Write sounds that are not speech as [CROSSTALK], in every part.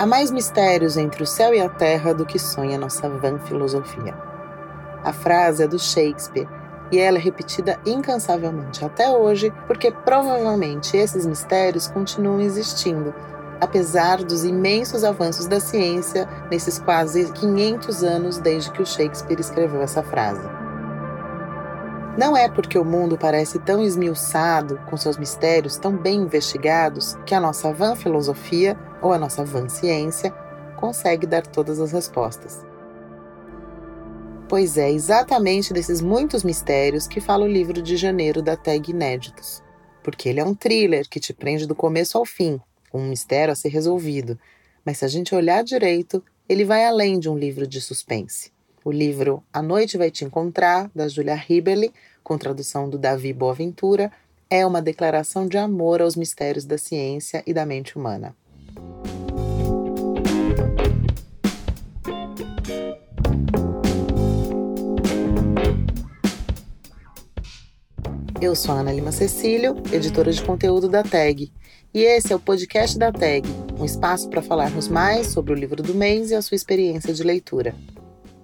Há mais mistérios entre o céu e a terra do que sonha nossa vã filosofia. A frase é do Shakespeare e ela é repetida incansavelmente até hoje, porque provavelmente esses mistérios continuam existindo, apesar dos imensos avanços da ciência nesses quase 500 anos desde que o Shakespeare escreveu essa frase. Não é porque o mundo parece tão esmiuçado, com seus mistérios tão bem investigados, que a nossa vã filosofia ou a nossa vã ciência consegue dar todas as respostas. Pois é exatamente desses muitos mistérios que fala o livro de janeiro da tag Inéditos. Porque ele é um thriller que te prende do começo ao fim, com um mistério a ser resolvido. Mas se a gente olhar direito, ele vai além de um livro de suspense. O livro A Noite Vai Te Encontrar, da Julia Hiberly, com tradução do Davi Boaventura, é uma declaração de amor aos mistérios da ciência e da mente humana. Eu sou Ana Lima Cecílio, editora de conteúdo da TAG, e esse é o podcast da TAG, um espaço para falarmos mais sobre o livro do mês e a sua experiência de leitura.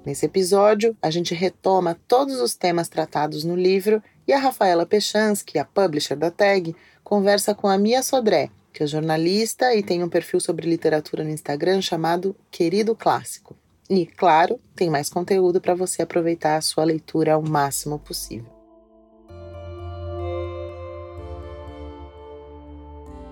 Nesse episódio, a gente retoma todos os temas tratados no livro e a Rafaela Pechansky, a publisher da TAG, conversa com a Mia Sodré, que é jornalista e tem um perfil sobre literatura no Instagram chamado Querido Clássico. E, claro, tem mais conteúdo para você aproveitar a sua leitura ao máximo possível.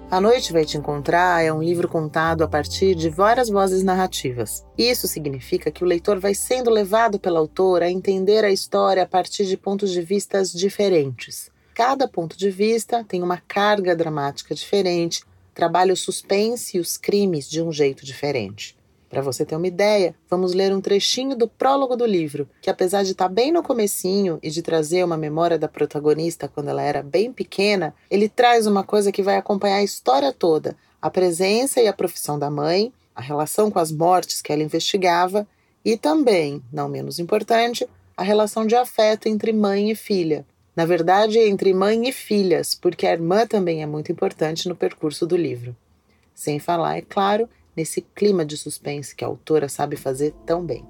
A Noite Vai Te Encontrar é um livro contado a partir de várias vozes narrativas. Isso significa que o leitor vai sendo levado pela autora a entender a história a partir de pontos de vistas diferentes. Cada ponto de vista tem uma carga dramática diferente, trabalha o suspense e os crimes de um jeito diferente. Para você ter uma ideia, vamos ler um trechinho do prólogo do livro, que apesar de estar tá bem no comecinho e de trazer uma memória da protagonista quando ela era bem pequena, ele traz uma coisa que vai acompanhar a história toda, a presença e a profissão da mãe, a relação com as mortes que ela investigava e também, não menos importante, a relação de afeto entre mãe e filha. Na verdade, entre mãe e filhas, porque a irmã também é muito importante no percurso do livro. Sem falar, é claro, nesse clima de suspense que a autora sabe fazer tão bem.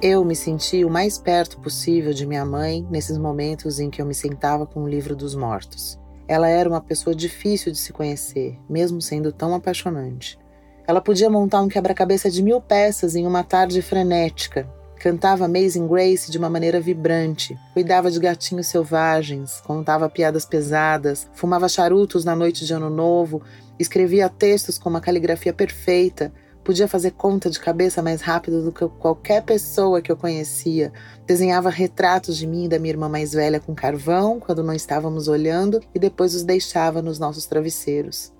Eu me senti o mais perto possível de minha mãe nesses momentos em que eu me sentava com o livro dos mortos. Ela era uma pessoa difícil de se conhecer, mesmo sendo tão apaixonante. Ela podia montar um quebra-cabeça de mil peças em uma tarde frenética, Cantava Amazing Grace de uma maneira vibrante, cuidava de gatinhos selvagens, contava piadas pesadas, fumava charutos na noite de Ano Novo, escrevia textos com uma caligrafia perfeita, podia fazer conta de cabeça mais rápido do que qualquer pessoa que eu conhecia. Desenhava retratos de mim e da minha irmã mais velha com carvão quando não estávamos olhando e depois os deixava nos nossos travesseiros.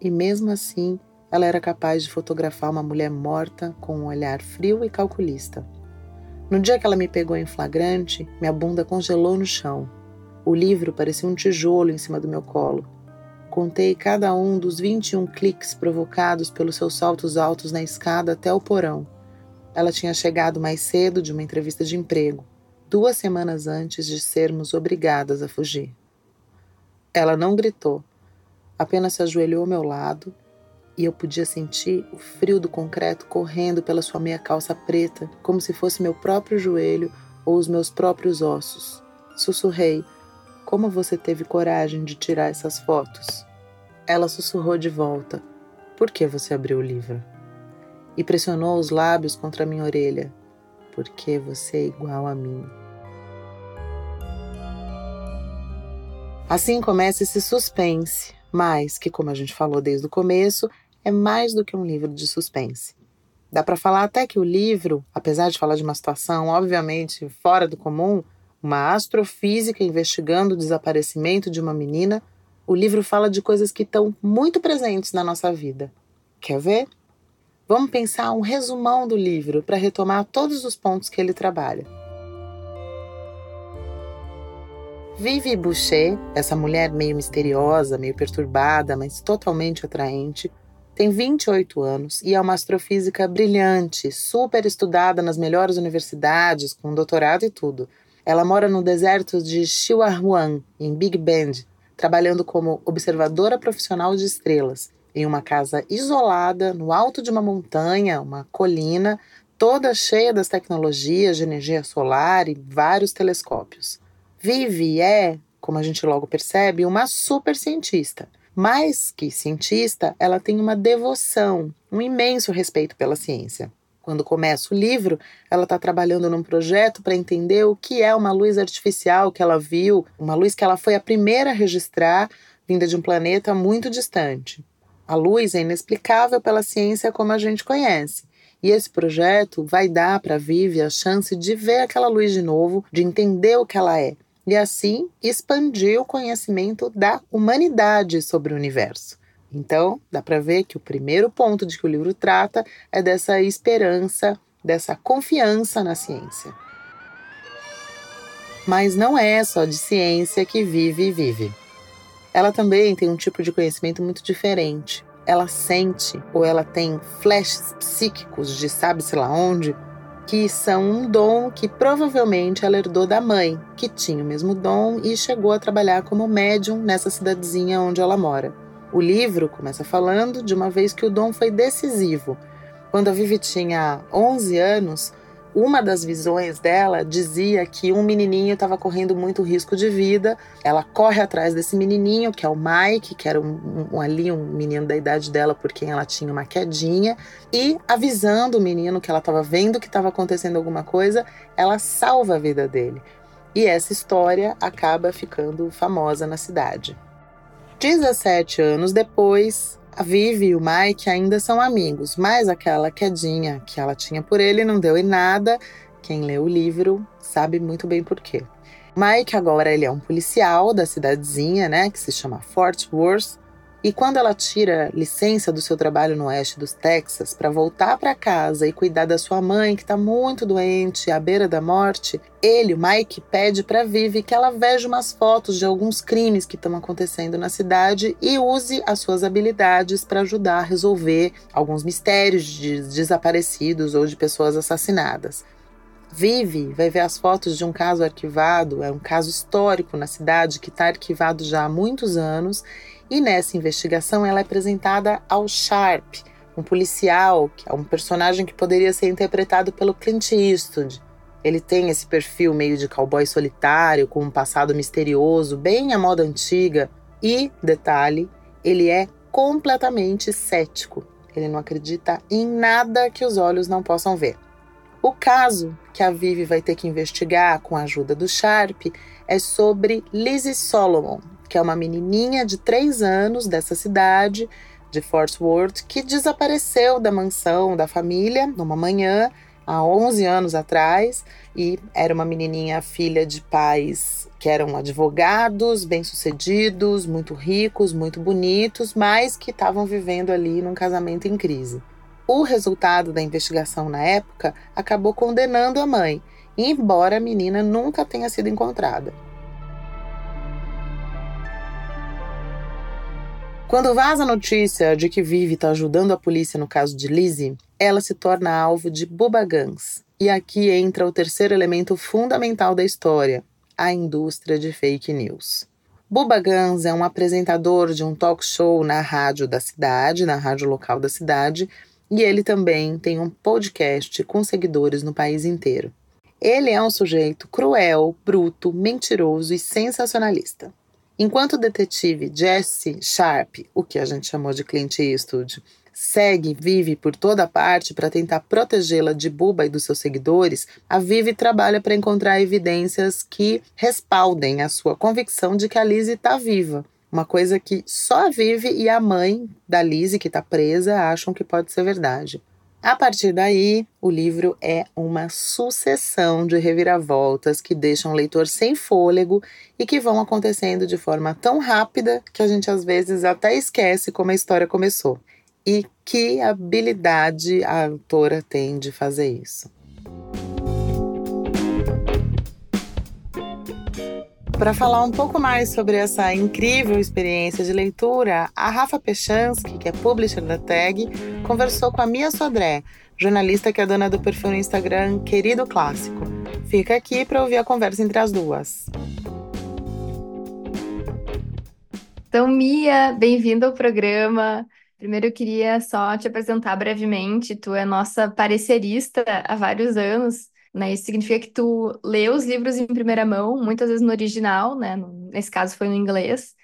E mesmo assim, ela era capaz de fotografar uma mulher morta com um olhar frio e calculista. No dia que ela me pegou em flagrante, minha bunda congelou no chão. O livro parecia um tijolo em cima do meu colo. Contei cada um dos 21 cliques provocados pelos seus saltos altos na escada até o porão. Ela tinha chegado mais cedo de uma entrevista de emprego, duas semanas antes de sermos obrigadas a fugir. Ela não gritou, apenas se ajoelhou ao meu lado e eu podia sentir o frio do concreto correndo pela sua meia calça preta, como se fosse meu próprio joelho ou os meus próprios ossos. Sussurrei: Como você teve coragem de tirar essas fotos? Ela sussurrou de volta: Por que você abriu o livro? E pressionou os lábios contra minha orelha: Porque você é igual a mim. Assim começa esse suspense, mas que, como a gente falou desde o começo, é mais do que um livro de suspense. Dá para falar até que o livro, apesar de falar de uma situação obviamente fora do comum, uma astrofísica investigando o desaparecimento de uma menina, o livro fala de coisas que estão muito presentes na nossa vida. Quer ver? Vamos pensar um resumão do livro para retomar todos os pontos que ele trabalha. Vivi Boucher, essa mulher meio misteriosa, meio perturbada, mas totalmente atraente, tem 28 anos e é uma astrofísica brilhante, super estudada nas melhores universidades, com doutorado e tudo. Ela mora no deserto de Chihuahuan, em Big Bend, trabalhando como observadora profissional de estrelas, em uma casa isolada no alto de uma montanha, uma colina, toda cheia das tecnologias de energia solar e vários telescópios. Vive é, como a gente logo percebe, uma super cientista. Mais que cientista, ela tem uma devoção, um imenso respeito pela ciência. Quando começa o livro, ela está trabalhando num projeto para entender o que é uma luz artificial que ela viu, uma luz que ela foi a primeira a registrar, vinda de um planeta muito distante. A luz é inexplicável pela ciência como a gente conhece. E esse projeto vai dar para a Vivi a chance de ver aquela luz de novo, de entender o que ela é, e assim expandir o conhecimento da humanidade sobre o universo. Então, dá para ver que o primeiro ponto de que o livro trata é dessa esperança, dessa confiança na ciência. Mas não é só de ciência que vive e vive. Ela também tem um tipo de conhecimento muito diferente. Ela sente ou ela tem flashes psíquicos de sabe-se lá onde, que são um dom que provavelmente ela herdou da mãe, que tinha o mesmo dom e chegou a trabalhar como médium nessa cidadezinha onde ela mora. O livro começa falando de uma vez que o dom foi decisivo. Quando a Vivi tinha 11 anos, uma das visões dela dizia que um menininho estava correndo muito risco de vida. Ela corre atrás desse menininho, que é o Mike, que era um, um, ali um menino da idade dela por quem ela tinha uma quedinha, e avisando o menino que ela estava vendo que estava acontecendo alguma coisa, ela salva a vida dele. E essa história acaba ficando famosa na cidade. 17 anos depois, a Vivi e o Mike ainda são amigos, mas aquela quedinha que ela tinha por ele não deu em nada. Quem lê o livro sabe muito bem por quê. Mike agora ele é um policial da cidadezinha, né, que se chama Fort Worth, e quando ela tira licença do seu trabalho no oeste dos Texas para voltar para casa e cuidar da sua mãe, que está muito doente, à beira da morte, ele, o Mike, pede para Vivi que ela veja umas fotos de alguns crimes que estão acontecendo na cidade e use as suas habilidades para ajudar a resolver alguns mistérios de desaparecidos ou de pessoas assassinadas. Vive vai ver as fotos de um caso arquivado, é um caso histórico na cidade que está arquivado já há muitos anos e nessa investigação ela é apresentada ao Sharp, um policial, que é um personagem que poderia ser interpretado pelo Clint Eastwood. Ele tem esse perfil meio de cowboy solitário, com um passado misterioso, bem à moda antiga. E, detalhe, ele é completamente cético. Ele não acredita em nada que os olhos não possam ver. O caso que a Vivi vai ter que investigar com a ajuda do Sharp é sobre Lizzie Solomon, que é uma menininha de 3 anos dessa cidade, de Fort Worth, que desapareceu da mansão da família numa manhã, há 11 anos atrás, e era uma menininha filha de pais que eram advogados, bem-sucedidos, muito ricos, muito bonitos, mas que estavam vivendo ali num casamento em crise. O resultado da investigação na época acabou condenando a mãe, embora a menina nunca tenha sido encontrada. Quando vaza a notícia de que Vivi está ajudando a polícia no caso de Lizzie, ela se torna alvo de bubagans. E aqui entra o terceiro elemento fundamental da história, a indústria de fake news. Buba Gans é um apresentador de um talk show na rádio da cidade, na rádio local da cidade, e ele também tem um podcast com seguidores no país inteiro. Ele é um sujeito cruel, bruto, mentiroso e sensacionalista. Enquanto o detetive Jesse Sharp, o que a gente chamou de Clint Eastwood, segue Vive por toda parte para tentar protegê-la de Buba e dos seus seguidores, a Vive trabalha para encontrar evidências que respaldem a sua convicção de que a Lizzie está viva. Uma coisa que só a Vive e a mãe da Lizzie, que está presa, acham que pode ser verdade. A partir daí, o livro é uma sucessão de reviravoltas que deixam o leitor sem fôlego e que vão acontecendo de forma tão rápida que a gente às vezes até esquece como a história começou. E que habilidade a autora tem de fazer isso. Para falar um pouco mais sobre essa incrível experiência de leitura, a Rafa Pechansky, que é publisher da Tag, conversou com a Mia Sodré, jornalista que é dona do perfil no Instagram Querido Clássico. Fica aqui para ouvir a conversa entre as duas. Então, Mia, bem-vinda ao programa. Primeiro, eu queria só te apresentar brevemente. Tu é nossa parecerista há vários anos, né? Isso significa que tu lê os livros em primeira mão, muitas vezes no original, né? Nesse caso foi no inglês,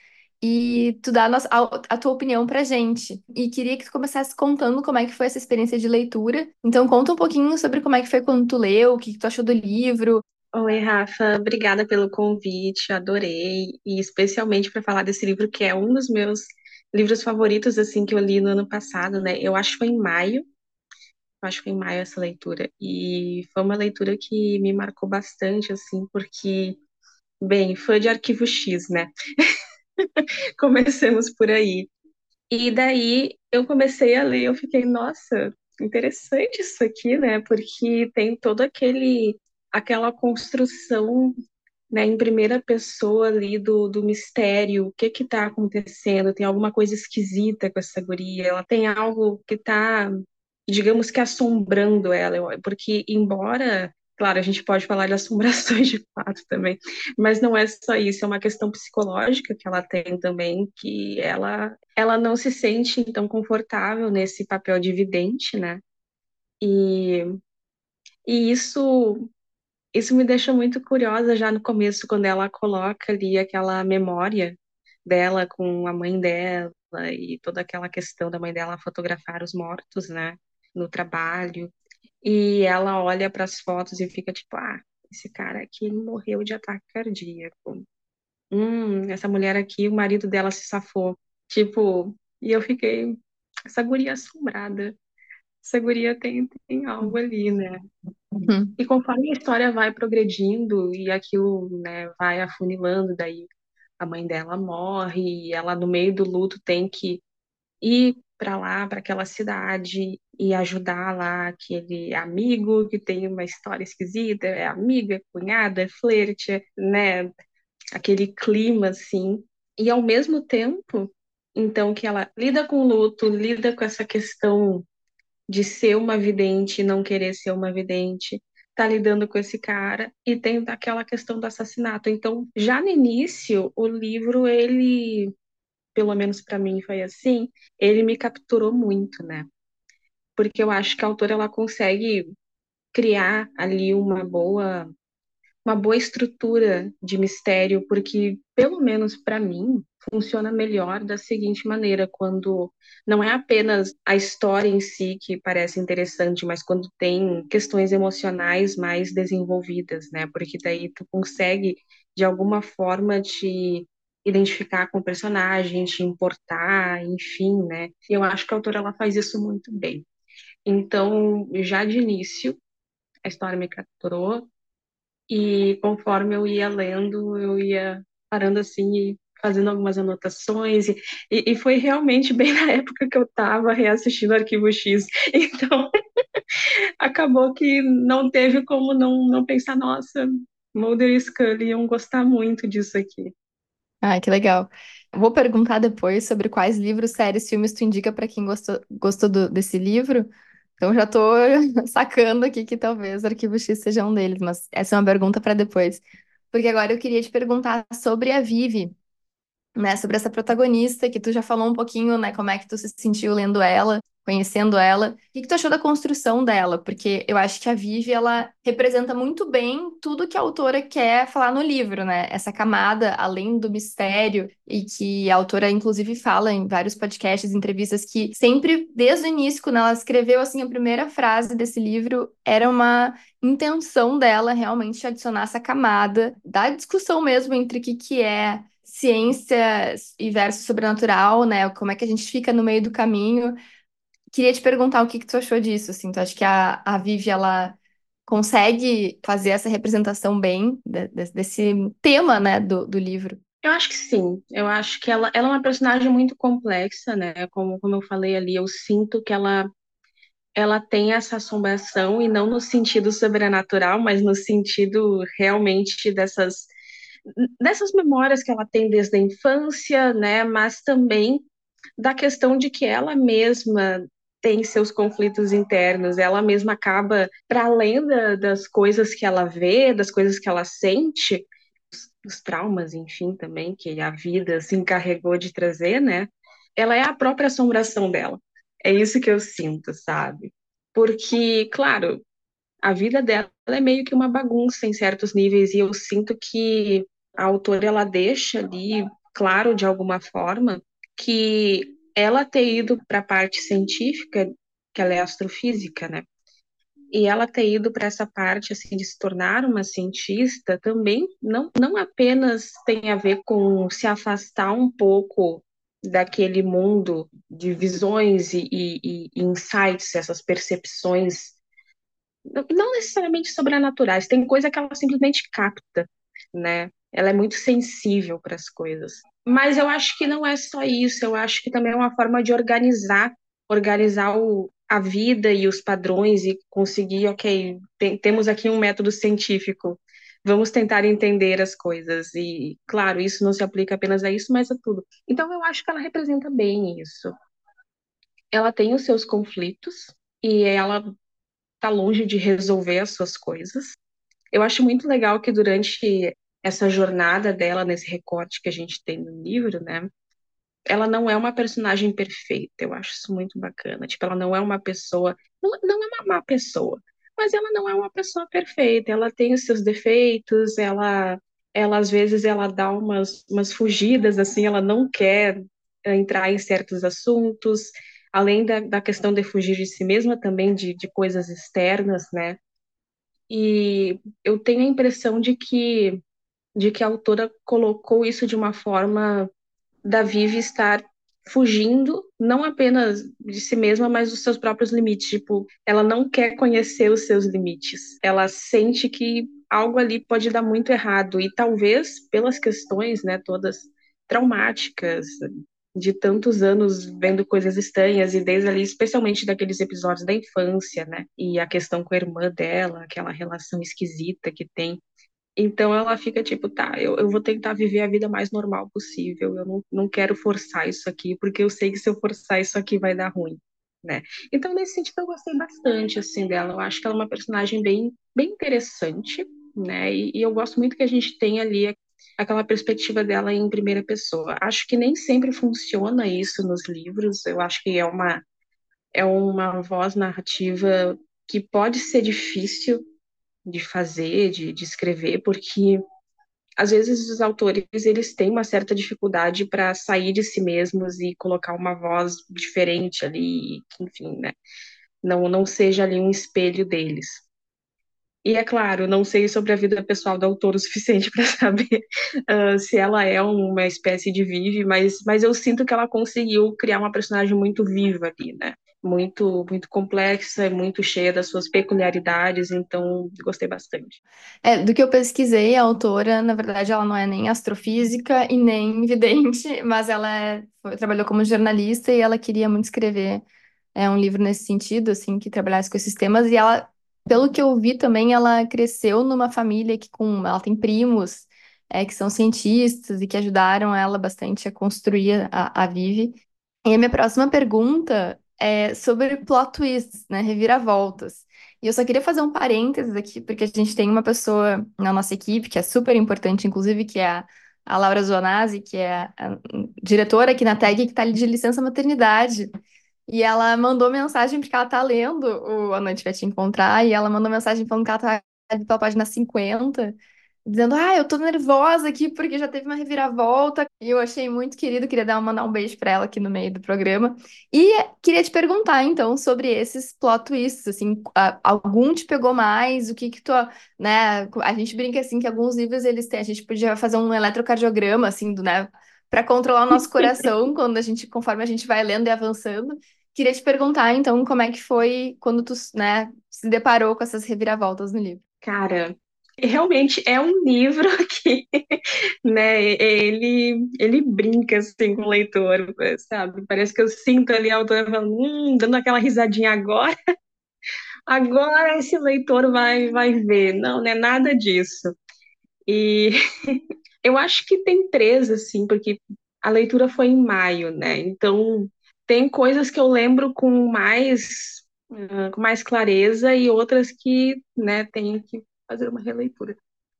e tu dá a, nossa, a, a tua opinião pra gente. E queria que tu começasse contando como é que foi essa experiência de leitura. Então, conta um pouquinho sobre como é que foi quando tu leu, o que, que tu achou do livro, Oi, Rafa, obrigada pelo convite, adorei, e especialmente para falar desse livro que é um dos meus livros favoritos assim que eu li no ano passado, né? Eu acho que foi em maio, acho que foi em maio essa leitura, e foi uma leitura que me marcou bastante assim, porque bem, fã de Arquivo X, né? [LAUGHS] Comecemos por aí. E daí eu comecei a ler, eu fiquei, nossa, interessante isso aqui, né? Porque tem todo aquele aquela construção né, em primeira pessoa ali do, do mistério, o que que tá acontecendo, tem alguma coisa esquisita com essa guria, ela tem algo que tá, digamos que assombrando ela, porque embora, claro, a gente pode falar de assombrações [LAUGHS] de fato também, mas não é só isso, é uma questão psicológica que ela tem também, que ela, ela não se sente tão confortável nesse papel de vidente, né, e, e isso isso me deixa muito curiosa já no começo, quando ela coloca ali aquela memória dela com a mãe dela e toda aquela questão da mãe dela fotografar os mortos, né, no trabalho. E ela olha para as fotos e fica tipo, ah, esse cara aqui morreu de ataque cardíaco. Hum, essa mulher aqui, o marido dela se safou. Tipo, e eu fiquei, essa guria assombrada. Essa guria tem, tem algo ali, né? Uhum. E conforme a história vai progredindo e aquilo, né, vai afunilando, daí a mãe dela morre e ela no meio do luto tem que ir para lá, para aquela cidade e ajudar lá aquele amigo que tem uma história esquisita, é amiga, é cunhada, é flerte, né? Aquele clima assim. E ao mesmo tempo, então que ela lida com o luto, lida com essa questão de ser uma vidente e não querer ser uma vidente, tá lidando com esse cara e tem aquela questão do assassinato. Então, já no início, o livro ele, pelo menos para mim foi assim, ele me capturou muito, né? Porque eu acho que a autora ela consegue criar ali uma boa uma boa estrutura de mistério, porque pelo menos para mim funciona melhor da seguinte maneira, quando não é apenas a história em si que parece interessante, mas quando tem questões emocionais mais desenvolvidas, né? Porque daí tu consegue de alguma forma te identificar com o personagem, te importar, enfim, né? E eu acho que a autora ela faz isso muito bem. Então, já de início, a história me capturou e conforme eu ia lendo, eu ia parando assim e fazendo algumas anotações, e, e foi realmente bem na época que eu estava reassistindo Arquivo X, [LAUGHS] então [LAUGHS] acabou que não teve como não, não pensar, nossa, Mulder e Scully iam gostar muito disso aqui. Ah, que legal. Vou perguntar depois sobre quais livros, séries, filmes tu indica para quem gostou, gostou do, desse livro. Então já tô [LAUGHS] sacando aqui que talvez Arquivo X seja um deles, mas essa é uma pergunta para depois. Porque agora eu queria te perguntar sobre a Vivi, né, sobre essa protagonista que tu já falou um pouquinho, né, como é que tu se sentiu lendo ela, conhecendo ela. O que, que tu achou da construção dela? Porque eu acho que a Vivi, ela representa muito bem tudo que a autora quer falar no livro, né? Essa camada, além do mistério, e que a autora, inclusive, fala em vários podcasts, entrevistas, que sempre, desde o início, quando ela escreveu, assim, a primeira frase desse livro, era uma intenção dela realmente adicionar essa camada da discussão mesmo entre o que, que é ciência e versus sobrenatural, né? Como é que a gente fica no meio do caminho. Queria te perguntar o que, que tu achou disso, assim. Tu acha que a, a Vivi, ela consegue fazer essa representação bem de, de, desse tema, né, do, do livro? Eu acho que sim. Eu acho que ela, ela é uma personagem muito complexa, né? Como, como eu falei ali, eu sinto que ela ela tem essa assombração e não no sentido sobrenatural, mas no sentido realmente dessas dessas memórias que ela tem desde a infância, né, mas também da questão de que ela mesma tem seus conflitos internos, ela mesma acaba, para além da, das coisas que ela vê, das coisas que ela sente, os traumas, enfim, também, que a vida se encarregou de trazer, né? Ela é a própria assombração dela. É isso que eu sinto, sabe? Porque, claro, a vida dela é meio que uma bagunça em certos níveis, e eu sinto que a autora ela deixa ali claro de alguma forma que ela ter ido para a parte científica, que ela é astrofísica, né? E ela ter ido para essa parte assim de se tornar uma cientista também não, não apenas tem a ver com se afastar um pouco daquele mundo de visões e, e, e insights, essas percepções, não necessariamente sobrenaturais, tem coisa que ela simplesmente capta, né? Ela é muito sensível para as coisas. Mas eu acho que não é só isso, eu acho que também é uma forma de organizar, organizar o, a vida e os padrões e conseguir, ok, tem, temos aqui um método científico, vamos tentar entender as coisas. E, claro, isso não se aplica apenas a isso, mas a tudo. Então, eu acho que ela representa bem isso. Ela tem os seus conflitos e ela está longe de resolver as suas coisas. Eu acho muito legal que durante essa jornada dela nesse recorte que a gente tem no livro, né? Ela não é uma personagem perfeita, eu acho isso muito bacana. Tipo, ela não é uma pessoa, não, não é uma má pessoa, mas ela não é uma pessoa perfeita. Ela tem os seus defeitos, ela, ela às vezes ela dá umas, umas fugidas, assim, ela não quer entrar em certos assuntos, além da, da questão de fugir de si mesma, também de, de coisas externas, né? E eu tenho a impressão de que de que a autora colocou isso de uma forma da Vivi estar fugindo não apenas de si mesma, mas dos seus próprios limites. Tipo, ela não quer conhecer os seus limites. Ela sente que algo ali pode dar muito errado e talvez pelas questões, né, todas traumáticas de tantos anos vendo coisas estranhas e desde ali, especialmente daqueles episódios da infância, né? E a questão com a irmã dela, aquela relação esquisita que tem então ela fica tipo, tá, eu, eu vou tentar viver a vida mais normal possível, eu não, não quero forçar isso aqui, porque eu sei que se eu forçar isso aqui vai dar ruim, né? Então nesse sentido eu gostei bastante, assim, dela, eu acho que ela é uma personagem bem, bem interessante, né? E, e eu gosto muito que a gente tenha ali aquela perspectiva dela em primeira pessoa. Acho que nem sempre funciona isso nos livros, eu acho que é uma, é uma voz narrativa que pode ser difícil de fazer, de, de escrever, porque às vezes os autores eles têm uma certa dificuldade para sair de si mesmos e colocar uma voz diferente ali, enfim, né? Não, não seja ali um espelho deles. E é claro, não sei sobre a vida pessoal da autora o suficiente [LAUGHS] para saber uh, se ela é uma espécie de vive, mas, mas eu sinto que ela conseguiu criar uma personagem muito viva ali, né? Muito muito complexa, muito cheia das suas peculiaridades, então gostei bastante. É, do que eu pesquisei, a autora, na verdade, ela não é nem astrofísica e nem [LAUGHS] vidente, mas ela é, foi, trabalhou como jornalista e ela queria muito escrever é, um livro nesse sentido, assim, que trabalhasse com esses temas, e ela, pelo que eu vi também, ela cresceu numa família que com, ela tem primos é, que são cientistas e que ajudaram ela bastante a construir a, a Vive. E a minha próxima pergunta é, sobre plot twists, né, reviravoltas. E eu só queria fazer um parênteses aqui, porque a gente tem uma pessoa na nossa equipe que é super importante, inclusive, que é a, a Laura Zonazzi, que é a, a diretora aqui na TAG, que está ali de licença maternidade. E ela mandou mensagem, porque ela está lendo o A Noite Vai Te Encontrar, e ela mandou mensagem falando que ela está pela página 50, dizendo: Ah, eu tô nervosa aqui porque já teve uma reviravolta. E eu achei muito querido, queria dar, mandar um beijo pra ela aqui no meio do programa. E queria te perguntar, então, sobre esses plot twists, assim, algum te pegou mais? O que que tu, né? A gente brinca assim que alguns livros eles têm, a gente podia fazer um eletrocardiograma, assim, do, né? Para controlar o nosso coração [LAUGHS] quando a gente, conforme a gente vai lendo e avançando. Queria te perguntar, então, como é que foi quando tu, né, se deparou com essas reviravoltas no livro? Cara, realmente é um livro [LAUGHS] que, né, ele, ele brinca assim com o leitor, sabe? Parece que eu sinto ali a autora falando, hum, dando aquela risadinha agora, [LAUGHS] agora esse leitor vai, vai ver. Não, não é nada disso. E [LAUGHS] eu acho que tem três, assim, porque a leitura foi em maio, né? Então tem coisas que eu lembro com mais, uh, com mais clareza e outras que, né, tenho que fazer uma releitura.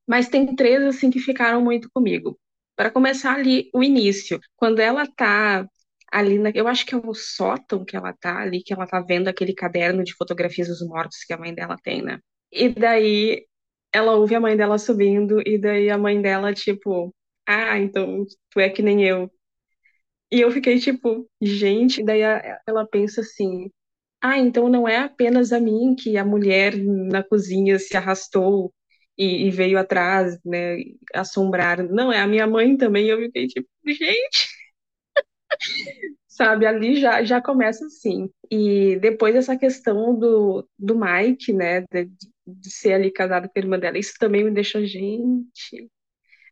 Mas tem três assim que ficaram muito comigo. Para começar ali o início, quando ela tá ali, na, eu acho que é o sótão que ela tá ali, que ela tá vendo aquele caderno de fotografias dos mortos que a mãe dela tem, né? E daí ela ouve a mãe dela subindo, e daí a mãe dela, tipo, ah, então tu é que nem eu. E eu fiquei tipo, gente, daí ela pensa assim, ah, então não é apenas a mim que a mulher na cozinha se arrastou e, e veio atrás, né, assombrar. Não, é a minha mãe também. Eu fiquei tipo, gente. [LAUGHS] Sabe, ali já, já começa assim. E depois essa questão do, do Mike, né, de, de ser ali casado com a irmã dela, isso também me deixou, gente,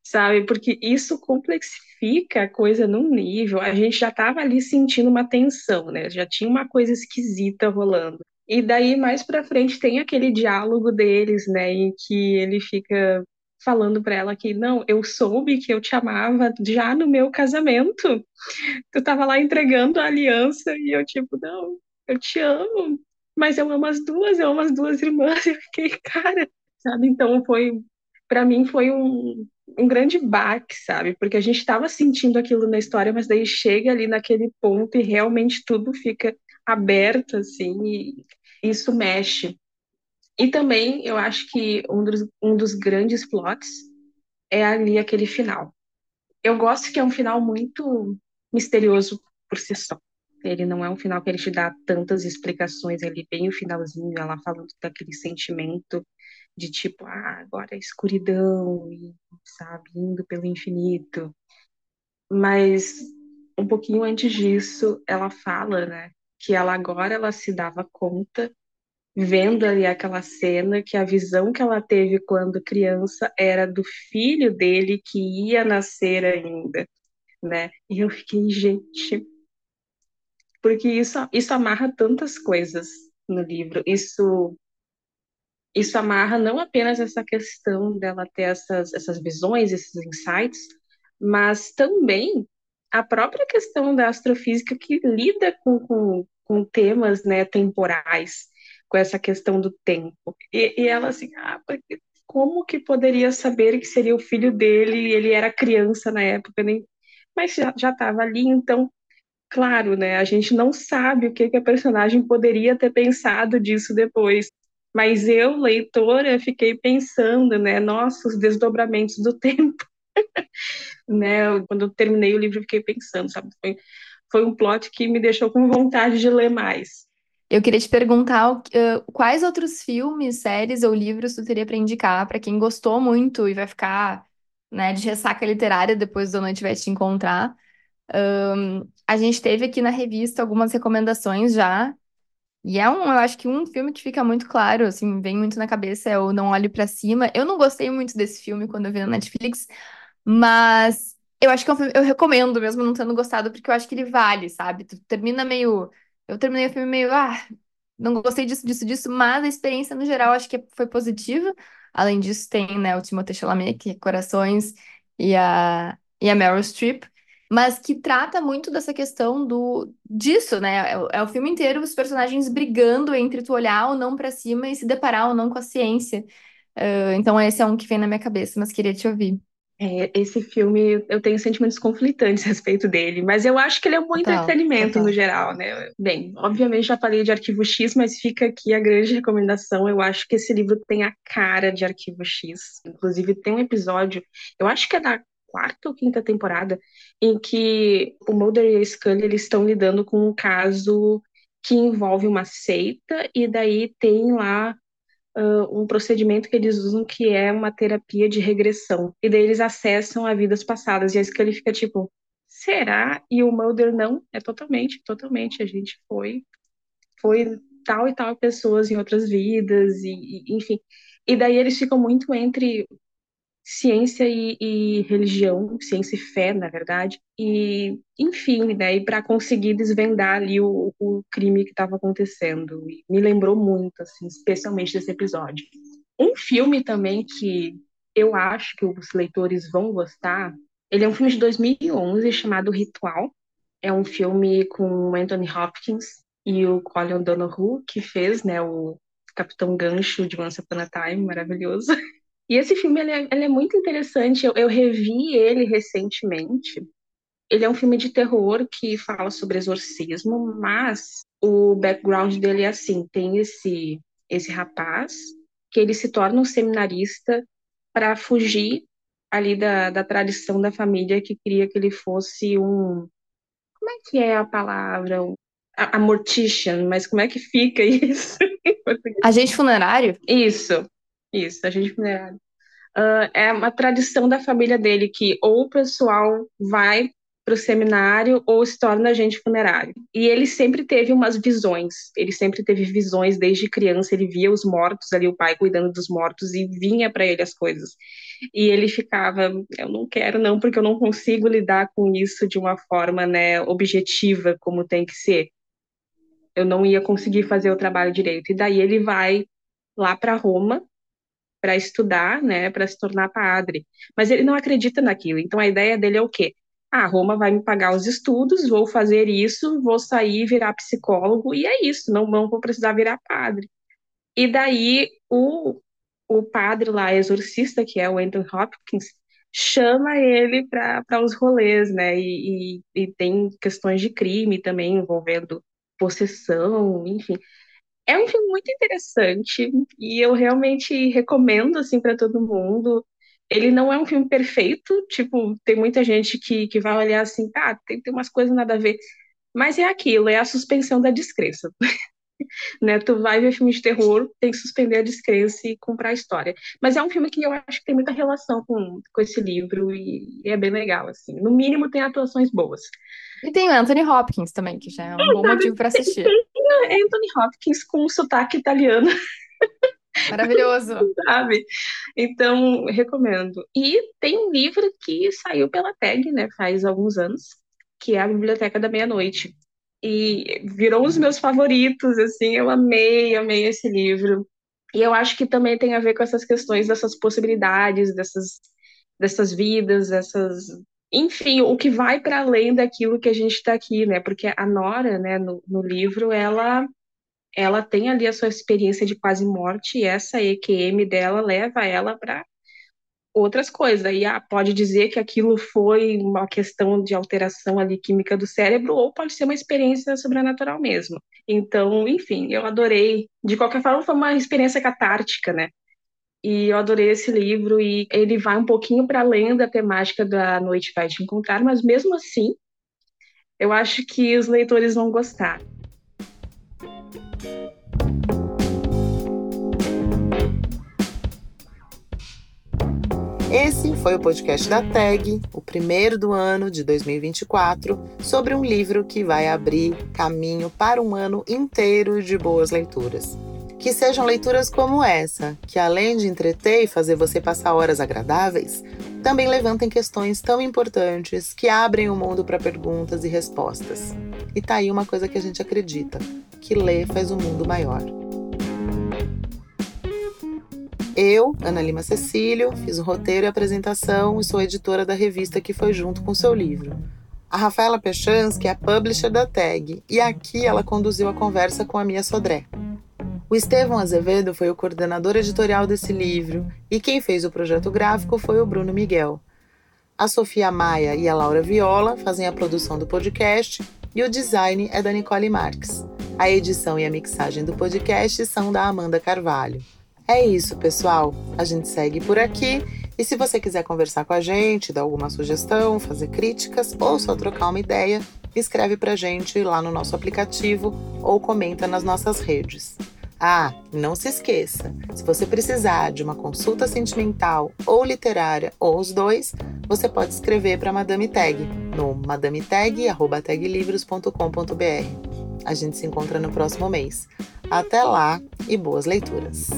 sabe? Porque isso complexifica a coisa num nível. A gente já estava ali sentindo uma tensão, né? Já tinha uma coisa esquisita rolando. E daí mais para frente tem aquele diálogo deles, né, em que ele fica falando para ela que não, eu soube que eu te amava já no meu casamento. Tu tava lá entregando a aliança e eu tipo, não, eu te amo, mas eu amo as duas, eu amo as duas irmãs. [LAUGHS] Eu fiquei, cara, sabe? Então foi para mim foi um, um grande baque, sabe? Porque a gente estava sentindo aquilo na história, mas daí chega ali naquele ponto e realmente tudo fica aberto, assim, e isso mexe. E também eu acho que um dos, um dos grandes plots é ali aquele final. Eu gosto que é um final muito misterioso por si só. Ele não é um final que ele te dá tantas explicações, ele bem o finalzinho, ela falando daquele sentimento de tipo, ah, agora é escuridão, e, sabe, indo pelo infinito. Mas um pouquinho antes disso, ela fala, né, que ela agora ela se dava conta, vendo ali aquela cena, que a visão que ela teve quando criança era do filho dele que ia nascer ainda, né? E eu fiquei, gente, porque isso, isso amarra tantas coisas no livro. Isso isso amarra não apenas essa questão dela ter essas, essas visões, esses insights, mas também a própria questão da astrofísica que lida com, com, com temas né, temporais, com essa questão do tempo. E, e ela assim, ah, como que poderia saber que seria o filho dele? Ele era criança na época, nem... mas já estava ali, então claro, né? A gente não sabe o que, que a personagem poderia ter pensado disso depois. Mas eu, leitora, fiquei pensando, né? Nossa, os desdobramentos do [LAUGHS] tempo. né? Quando eu terminei o livro, fiquei pensando, sabe? Foi, foi um plot que me deixou com vontade de ler mais. Eu queria te perguntar uh, quais outros filmes, séries ou livros tu teria para indicar para quem gostou muito e vai ficar, né, de ressaca literária depois do Noite Vai Te Encontrar. Um, a gente teve aqui na revista algumas recomendações já, e é um, eu acho que um filme que fica muito claro, assim, vem muito na cabeça é o Não Olhe para Cima. Eu não gostei muito desse filme quando eu vi na Netflix, mas eu acho que é um filme, eu recomendo mesmo não tendo gostado, porque eu acho que ele vale, sabe? Tu termina meio, eu terminei o filme meio, ah, não gostei disso, disso, disso, mas a experiência no geral acho que foi positiva. Além disso, tem, né, o Timothée Chalamet, que é Corações, e a, e a Meryl Streep mas que trata muito dessa questão do disso, né? É, é, o filme inteiro os personagens brigando entre tu olhar ou não para cima e se deparar ou não com a ciência. Uh, então esse é um que vem na minha cabeça, mas queria te ouvir. É, esse filme, eu tenho sentimentos conflitantes [LAUGHS] a respeito dele, mas eu acho que ele é um bom total, entretenimento total. no geral, né? Bem, obviamente já falei de Arquivo X, mas fica aqui a grande recomendação. Eu acho que esse livro tem a cara de Arquivo X. Inclusive, tem um episódio, eu acho que é da quarta ou quinta temporada, em que o Mulder e a Scully eles estão lidando com um caso que envolve uma seita, e daí tem lá uh, um procedimento que eles usam que é uma terapia de regressão. E daí eles acessam a vidas passadas, e a Scully fica tipo, será? E o Mulder não, é totalmente, totalmente, a gente foi, foi tal e tal pessoas em outras vidas, e, e enfim. E daí eles ficam muito entre ciência e, e, religião, ciência e fé, na verdade, e enfim, né, e para conseguir desvendar ali o, o crime que estava acontecendo. E me lembrou muito, assim, especialmente desse episódio. Um filme também que eu acho que os leitores vão gostar, ele é um filme de 2011 chamado Ritual. É um filme com Anthony Hopkins e o Colin O'Donoghue, que fez, né, o Capitão Gancho de Once Upon a Time, maravilhoso. [LAUGHS] E esse filme ele é, ele é muito interessante. Eu, eu revi ele recentemente. Ele é um filme de terror que fala sobre exorcismo, mas o background dele é assim: tem esse esse rapaz que ele se torna um seminarista para fugir ali da, da tradição da família que queria que ele fosse um como é que é a palavra? A, a mortician, mas como é que fica [LAUGHS] isso português? Agente funerário? Isso, isso, agente funerário. Uh, é uma tradição da família dele que ou o pessoal vai para o seminário ou se torna agente funerário. E ele sempre teve umas visões, ele sempre teve visões desde criança, ele via os mortos ali, o pai cuidando dos mortos e vinha para ele as coisas. E ele ficava, eu não quero não, porque eu não consigo lidar com isso de uma forma, né, objetiva como tem que ser. Eu não ia conseguir fazer o trabalho direito. E daí ele vai lá para Roma para estudar, né, para se tornar padre. Mas ele não acredita naquilo. Então a ideia dele é o quê? Ah, Roma vai me pagar os estudos, vou fazer isso, vou sair, virar psicólogo, e é isso, não, não vou precisar virar padre. E daí o, o padre lá, exorcista, que é o Anthony Hopkins, chama ele para os rolês, né? E, e, e, tem questões de crime também envolvendo possessão, enfim. É um filme muito interessante e eu realmente recomendo assim para todo mundo ele não é um filme perfeito, tipo, tem muita gente que, que vai olhar assim, ah, tem, tem umas coisas nada a ver, mas é aquilo, é a suspensão da descrença. [LAUGHS] né? Tu vai ver filme de terror, tem que suspender a descrença e comprar a história. Mas é um filme que eu acho que tem muita relação com, com esse livro e, e é bem legal, assim. No mínimo tem atuações boas. E tem o Anthony Hopkins também, que já é um é, bom motivo para assistir. Tem Anthony Hopkins com um sotaque italiano. Maravilhoso. [LAUGHS] Sabe? Então, recomendo. E tem um livro que saiu pela TAG, né, faz alguns anos, que é a Biblioteca da Meia-Noite. E virou um dos meus favoritos, assim, eu amei, amei esse livro. E eu acho que também tem a ver com essas questões dessas possibilidades, dessas, dessas vidas, essas enfim, o que vai para além daquilo que a gente está aqui, né? Porque a Nora, né, no, no livro, ela ela tem ali a sua experiência de quase morte e essa EQM dela leva ela para outras coisas. Aí ah, pode dizer que aquilo foi uma questão de alteração ali química do cérebro ou pode ser uma experiência sobrenatural mesmo. Então, enfim, eu adorei. De qualquer forma, foi uma experiência catártica, né? E eu adorei esse livro e ele vai um pouquinho para além da temática da Noite Vai Te Encontrar, mas mesmo assim, eu acho que os leitores vão gostar. Esse foi o podcast da TAG, o primeiro do ano de 2024, sobre um livro que vai abrir caminho para um ano inteiro de boas leituras. Que sejam leituras como essa, que além de entreter e fazer você passar horas agradáveis, também levantem questões tão importantes que abrem o mundo para perguntas e respostas. E tá aí uma coisa que a gente acredita: que ler faz o mundo maior. Eu, Ana Lima Cecílio, fiz o roteiro e apresentação e sou editora da revista que foi junto com seu livro. A Rafaela Pechansky é a publisher da tag e aqui ela conduziu a conversa com a Mia Sodré. O Estevão Azevedo foi o coordenador editorial desse livro e quem fez o projeto gráfico foi o Bruno Miguel. A Sofia Maia e a Laura Viola fazem a produção do podcast e o design é da Nicole Marques. A edição e a mixagem do podcast são da Amanda Carvalho. É isso, pessoal. A gente segue por aqui. E se você quiser conversar com a gente, dar alguma sugestão, fazer críticas ou só trocar uma ideia, escreve pra gente lá no nosso aplicativo ou comenta nas nossas redes. Ah, não se esqueça, se você precisar de uma consulta sentimental ou literária ou os dois, você pode escrever para Madame Tag no madametag@taglivros.com.br. A gente se encontra no próximo mês. Até lá e boas leituras!